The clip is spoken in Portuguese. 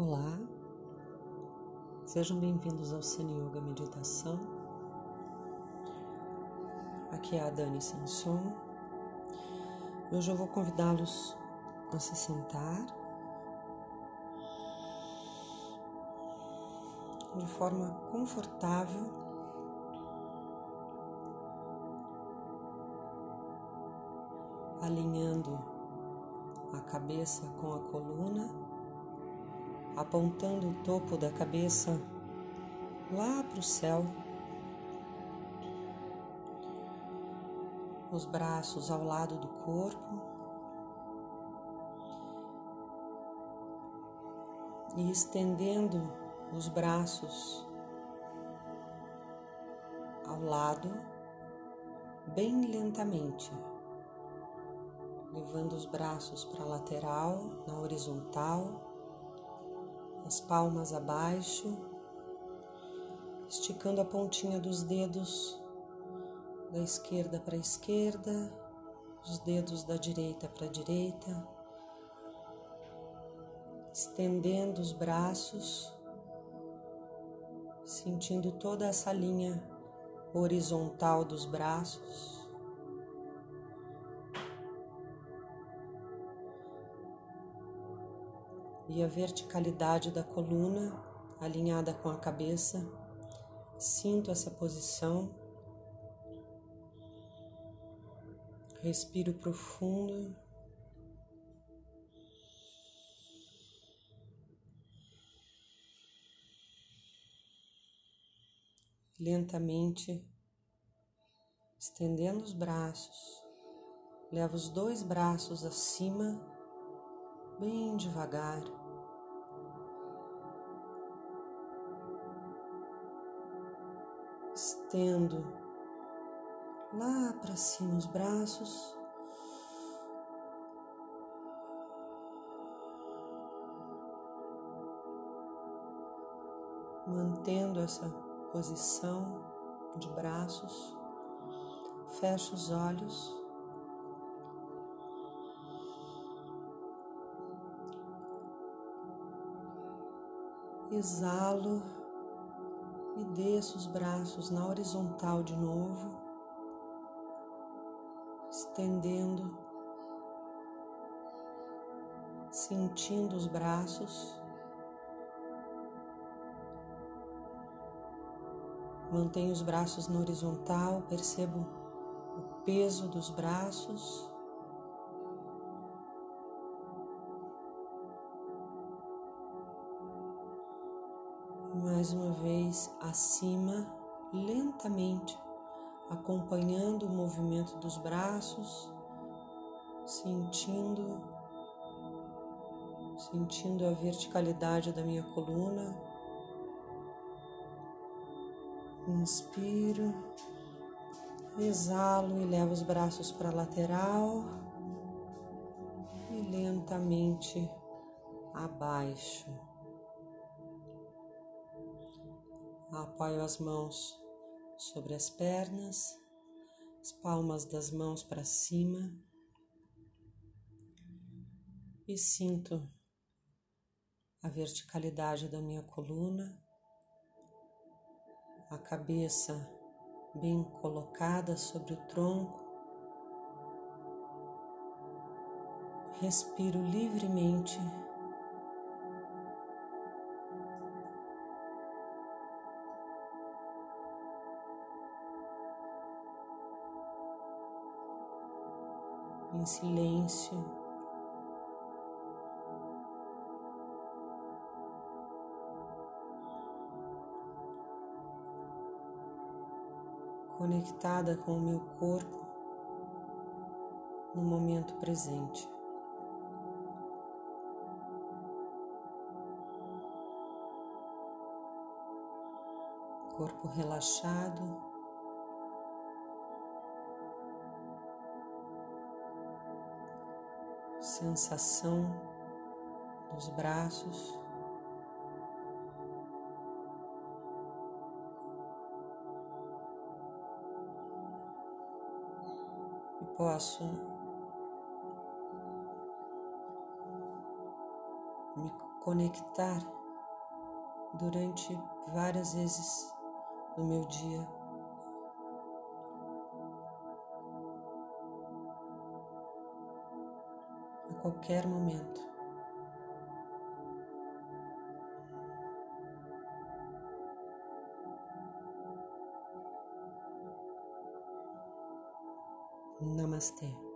Olá, sejam bem-vindos ao Sani Yoga Meditação. Aqui é a Dani Sanson. Hoje eu vou convidá-los a se sentar de forma confortável. Alinhando a cabeça com a coluna apontando o topo da cabeça lá para o céu, os braços ao lado do corpo. E estendendo os braços ao lado bem lentamente, levando os braços para a lateral, na horizontal as palmas abaixo, esticando a pontinha dos dedos da esquerda para a esquerda, os dedos da direita para a direita, estendendo os braços, sentindo toda essa linha horizontal dos braços. E a verticalidade da coluna alinhada com a cabeça. Sinto essa posição. Respiro profundo. Lentamente, estendendo os braços, levo os dois braços acima, bem devagar. Estendo lá para cima os braços. Mantendo essa posição de braços, fecho os olhos. Exalo e desço os braços na horizontal de novo, estendendo, sentindo os braços. Mantenho os braços na horizontal, percebo o peso dos braços. Mais uma vez acima, lentamente, acompanhando o movimento dos braços, sentindo sentindo a verticalidade da minha coluna. Inspiro, exalo e levo os braços para a lateral e lentamente abaixo. Apoio as mãos sobre as pernas, as palmas das mãos para cima e sinto a verticalidade da minha coluna, a cabeça bem colocada sobre o tronco. Respiro livremente em silêncio. Conectada com o meu corpo no momento presente. Corpo relaxado. Sensação dos braços. E posso me conectar durante várias vezes no meu dia. Qualquer momento. Namastê.